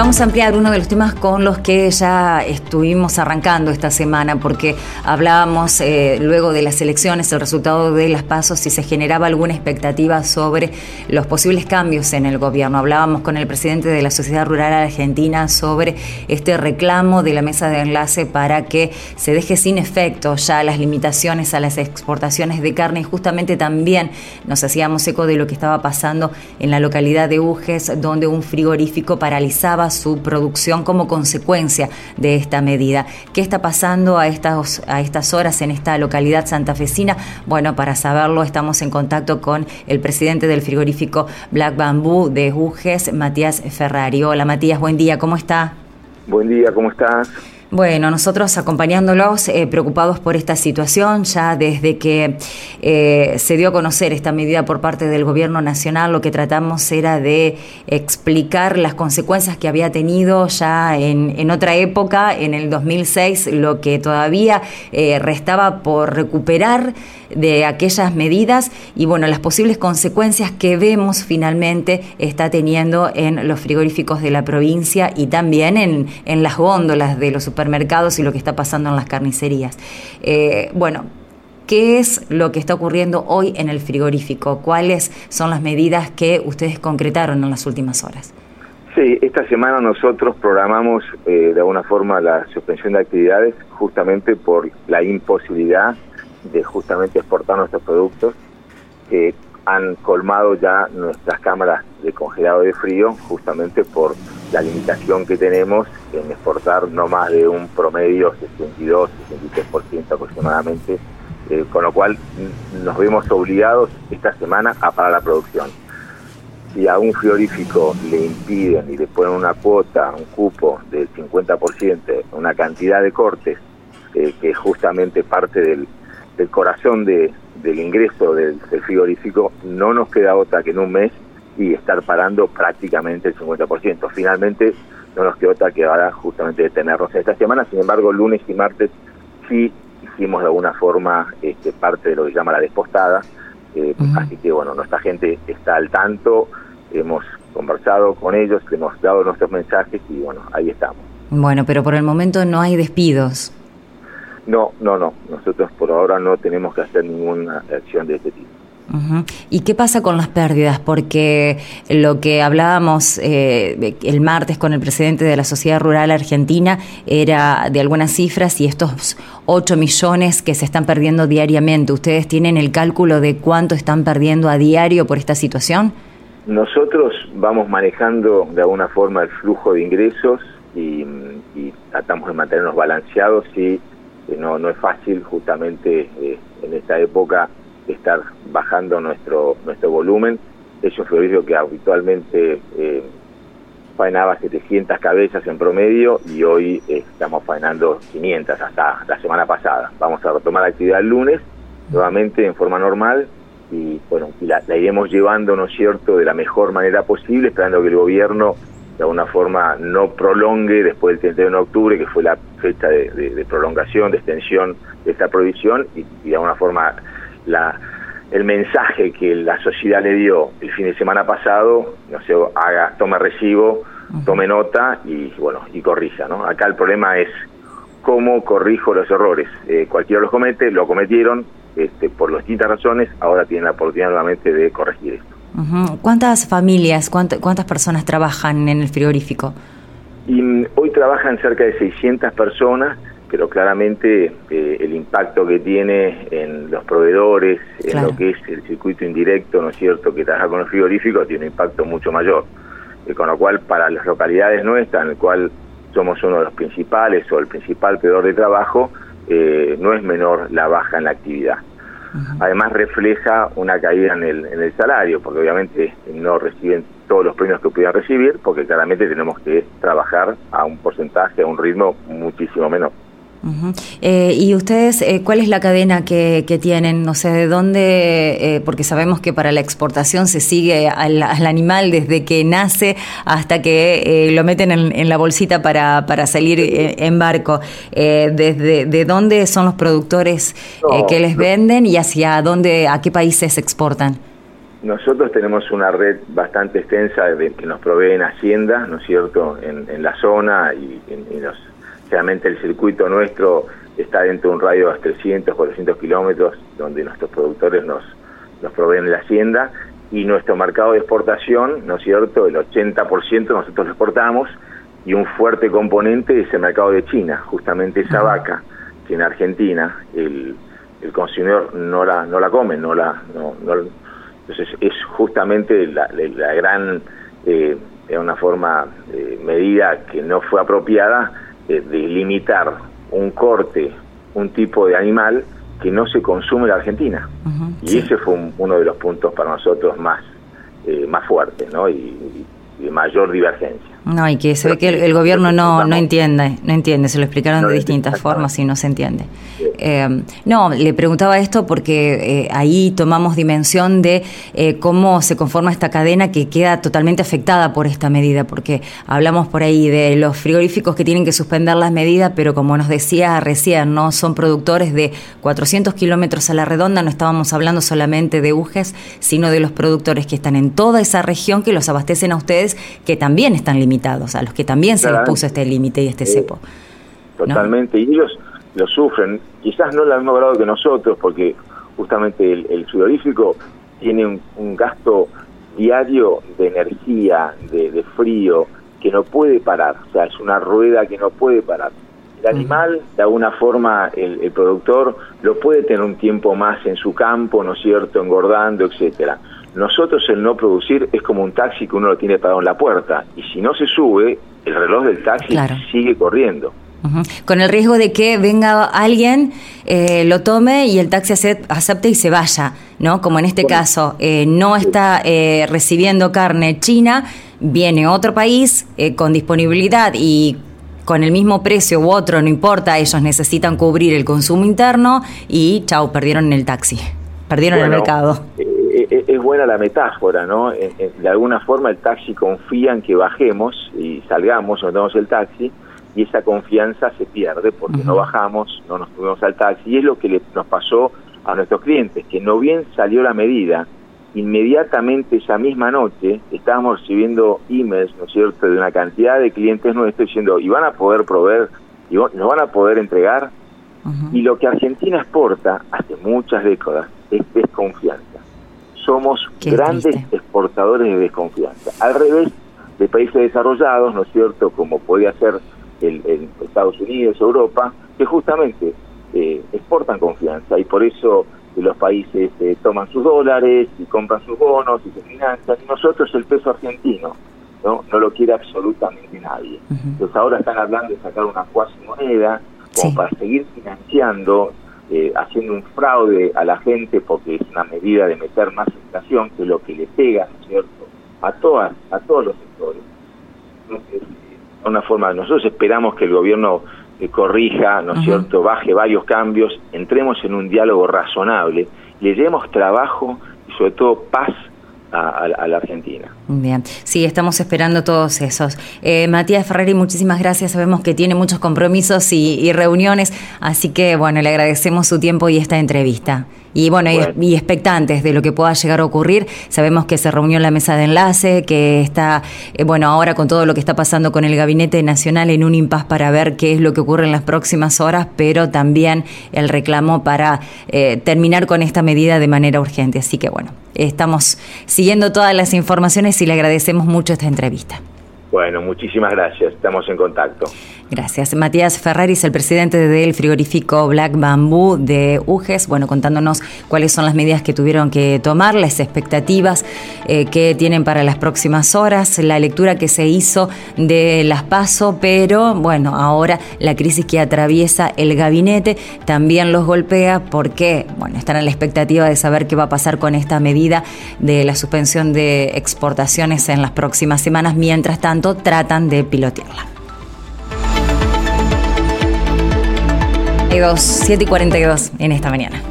vamos a ampliar uno de los temas con los que ya estuvimos arrancando esta semana, porque hablábamos eh, luego de las elecciones, el resultado de las pasos, si se generaba alguna expectativa sobre los posibles cambios en el gobierno. Hablábamos con el presidente de la Sociedad Rural Argentina sobre este reclamo de la mesa de enlace para que se deje sin efecto ya las limitaciones a las exportaciones de carne y justamente también nos hacíamos eco de lo que estaba pasando en la localidad de Uges, donde un frigorífico paralizaba su producción como consecuencia de esta medida. ¿Qué está pasando a estas, a estas horas en esta localidad santafesina? Bueno, para saberlo estamos en contacto con el presidente del frigorífico Black Bamboo de Uges, Matías Ferrari. Hola Matías, buen día, ¿cómo está? Buen día, ¿cómo estás? Bueno, nosotros acompañándolos, eh, preocupados por esta situación, ya desde que eh, se dio a conocer esta medida por parte del Gobierno Nacional, lo que tratamos era de explicar las consecuencias que había tenido ya en, en otra época, en el 2006, lo que todavía eh, restaba por recuperar de aquellas medidas y bueno, las posibles consecuencias que vemos finalmente está teniendo en los frigoríficos de la provincia y también en, en las góndolas de los supermercados y lo que está pasando en las carnicerías. Eh, bueno, ¿qué es lo que está ocurriendo hoy en el frigorífico? ¿Cuáles son las medidas que ustedes concretaron en las últimas horas? Sí, esta semana nosotros programamos eh, de alguna forma la suspensión de actividades justamente por la imposibilidad de justamente exportar nuestros productos que han colmado ya nuestras cámaras de congelado de frío justamente por la limitación que tenemos en exportar no más de un promedio 62, 63% aproximadamente, eh, con lo cual nos vemos obligados esta semana a parar la producción. Si a un frigorífico le impiden y le ponen una cuota, un cupo del 50%, una cantidad de cortes, eh, que es justamente parte del, corazón del ingreso del frigorífico, no nos queda otra que en un mes y estar parando prácticamente el 50%. Finalmente no nos quedó otra que ahora justamente detenernos esta semana, sin embargo lunes y martes sí hicimos de alguna forma este, parte de lo que llama la despostada, eh, así que bueno, nuestra gente está al tanto, hemos conversado con ellos, hemos dado nuestros mensajes y bueno, ahí estamos. Bueno, pero por el momento no hay despidos. No, no, no, nosotros por ahora no tenemos que hacer ninguna acción de este tipo. ¿Y qué pasa con las pérdidas? Porque lo que hablábamos eh, el martes con el presidente de la Sociedad Rural Argentina era de algunas cifras y estos 8 millones que se están perdiendo diariamente. ¿Ustedes tienen el cálculo de cuánto están perdiendo a diario por esta situación? Nosotros vamos manejando de alguna forma el flujo de ingresos y, tratamos de mantenernos balanceados y no, no es fácil justamente eh, en esta época estar bajando nuestro nuestro volumen. Es un frigorífico que habitualmente eh, faenaba 700 cabezas en promedio y hoy eh, estamos faenando 500 hasta la semana pasada. Vamos a retomar la actividad el lunes, nuevamente en forma normal y bueno, la, iremos llevando, ¿no es cierto?, de la mejor manera posible, esperando que el gobierno de alguna forma no prolongue después del 31 de octubre, que fue la fecha de, prolongación, de extensión de esta prohibición, y, y de alguna forma la, el mensaje que la sociedad le dio el fin de semana pasado, no sé, haga, tome recibo, tome nota y bueno, y corrija, ¿no? Acá el problema es cómo corrijo los errores. Eh, cualquiera los comete, lo cometieron este, por las distintas razones, ahora tienen la oportunidad nuevamente de corregir esto. ¿Cuántas familias, cuántas personas trabajan en el frigorífico? Y, mm, hoy trabajan cerca de 600 personas pero claramente eh, el impacto que tiene en los proveedores, en lo que es el circuito indirecto, ¿no es cierto?, que trabaja con los frigoríficos, tiene un impacto mucho mayor. Eh, con lo cual, para las localidades nuestras, en el cual somos uno de los principales o el principal peor de trabajo, eh, no es menor la baja en la actividad. Además refleja una caída en el, en el salario, porque obviamente no reciben todos los premios que pudieran recibir, porque claramente tenemos que trabajar a un porcentaje, a un ritmo muchísimo menor. Eh, ¿Y ustedes eh, cuál es la cadena que, tienen? No sé, ¿de dónde? Eh, porque sabemos que para la exportación se sigue al, animal desde que nace hasta que lo meten en, la bolsita para, para salir en barco. ¿Desde de dónde son los productores que les venden y hacia dónde, a qué países exportan? Nosotros tenemos una red bastante extensa de, que nos proveen Hacienda, ¿no es cierto?, en, la zona y, realmente el circuito nuestro está dentro de un radio de 300, 400 kilómetros donde nuestros productores nos, nos proveen la Hacienda y nuestro mercado de exportación, ¿no es cierto?, el 80% nosotros exportamos y un fuerte componente es el mercado de China, justamente esa vaca que en Argentina el, el consumidor no la no la come, no la no, entonces es justamente la, la gran eh, de una forma eh, medida que no fue apropiada eh, de limitar un corte, un tipo de animal que no se consume en la Argentina. y ese fue uno de los puntos para nosotros más, eh, más fuertes, ¿no? y de mayor divergencia. No, y que se ve que el, gobierno no, no entiende, no entiende, se lo explicaron de distintas formas y no se entiende. Eh, no, le preguntaba esto porque eh, ahí tomamos dimensión de eh, cómo se conforma esta cadena que queda totalmente afectada por esta medida, porque hablamos por ahí de los frigoríficos que tienen que suspender las medidas, pero como nos decía recién, no son productores de 400 kilómetros a la redonda, no estábamos hablando solamente de UGES, sino de los productores que están en toda esa región que los abastecen a ustedes, que también están limitados a los que también se les puso este límite y este cepo. Totalmente, y ellos lo sufren, quizás no al mismo grado que nosotros, porque justamente el, frigorífico tiene un, gasto diario de energía, de, frío, que no puede parar, o sea, es una rueda que no puede parar. El animal, de alguna forma, el, el, productor lo puede tener un tiempo más en su campo, ¿no es cierto?, engordando, etcétera. Nosotros el no producir es como un taxi que uno lo tiene parado en la puerta y si no se sube, el reloj del taxi sigue corriendo. Con el riesgo de que venga alguien, eh, lo tome y el taxi acepte y se vaya, ¿no? Como en este caso, eh, no está eh, recibiendo carne china, viene otro país con disponibilidad y con el mismo precio u otro, no importa, ellos necesitan cubrir el consumo interno y chau, perdieron el taxi, perdieron el mercado es buena la metáfora, ¿no? de alguna forma el taxi confía en que bajemos y salgamos, nos damos el taxi, y esa confianza se pierde porque no bajamos, no nos subimos al taxi, y es lo que le, nos pasó a nuestros clientes, que no bien salió la medida, inmediatamente esa misma noche estábamos recibiendo emails, ¿no es cierto?, de una cantidad de clientes nuestros diciendo, ¿y van a poder proveer, y nos van a poder entregar? Y lo que Argentina exporta hace muchas décadas es desconfianza somos grandes exportadores de desconfianza. Al revés de países desarrollados, ¿no es cierto?, como podría ser el, Estados Unidos, Europa, que justamente eh, exportan confianza y por eso los países eh, toman sus dólares y compran sus bonos y se financian. Y nosotros el peso argentino no, no lo quiere absolutamente nadie. Entonces ahora están hablando de sacar una cuasi moneda como para seguir financiando eh, haciendo un fraude a la gente porque es una medida de meter más inflación que lo que le pega, ¿no es cierto?, a todas, a todos los sectores. Entonces, una forma, nosotros esperamos que el gobierno eh, corrija, ¿no es cierto?, baje varios cambios, entremos en un diálogo razonable, le llevemos trabajo y sobre todo paz a, la Argentina. Bien, sí, estamos esperando todos esos. Eh, Matías Ferreri, muchísimas gracias. Sabemos que tiene muchos compromisos y, reuniones, así que bueno, le agradecemos su tiempo y esta entrevista. Y bueno, Y, expectantes de lo que pueda llegar a ocurrir. Sabemos que se reunió en la mesa de enlace, que está, eh, bueno, ahora con todo lo que está pasando con el Gabinete Nacional en un impas para ver qué es lo que ocurre en las próximas horas, pero también el reclamo para eh, terminar con esta medida de manera urgente. Así que bueno, estamos siguiendo todas las informaciones y le agradecemos mucho esta entrevista. Bueno, muchísimas gracias. Estamos en contacto. Gracias. Matías Ferraris, el presidente del frigorífico Black Bamboo de UGES, bueno, contándonos cuáles son las medidas que tuvieron que tomar, las expectativas eh, que tienen para las próximas horas, la lectura que se hizo de las PASO, pero bueno, ahora la crisis que atraviesa el gabinete también los golpea porque, bueno, están a la expectativa de saber qué va a pasar con esta medida de la suspensión de exportaciones en las próximas semanas, mientras tanto tratan de pilotearla. 7 y 42 en esta mañana.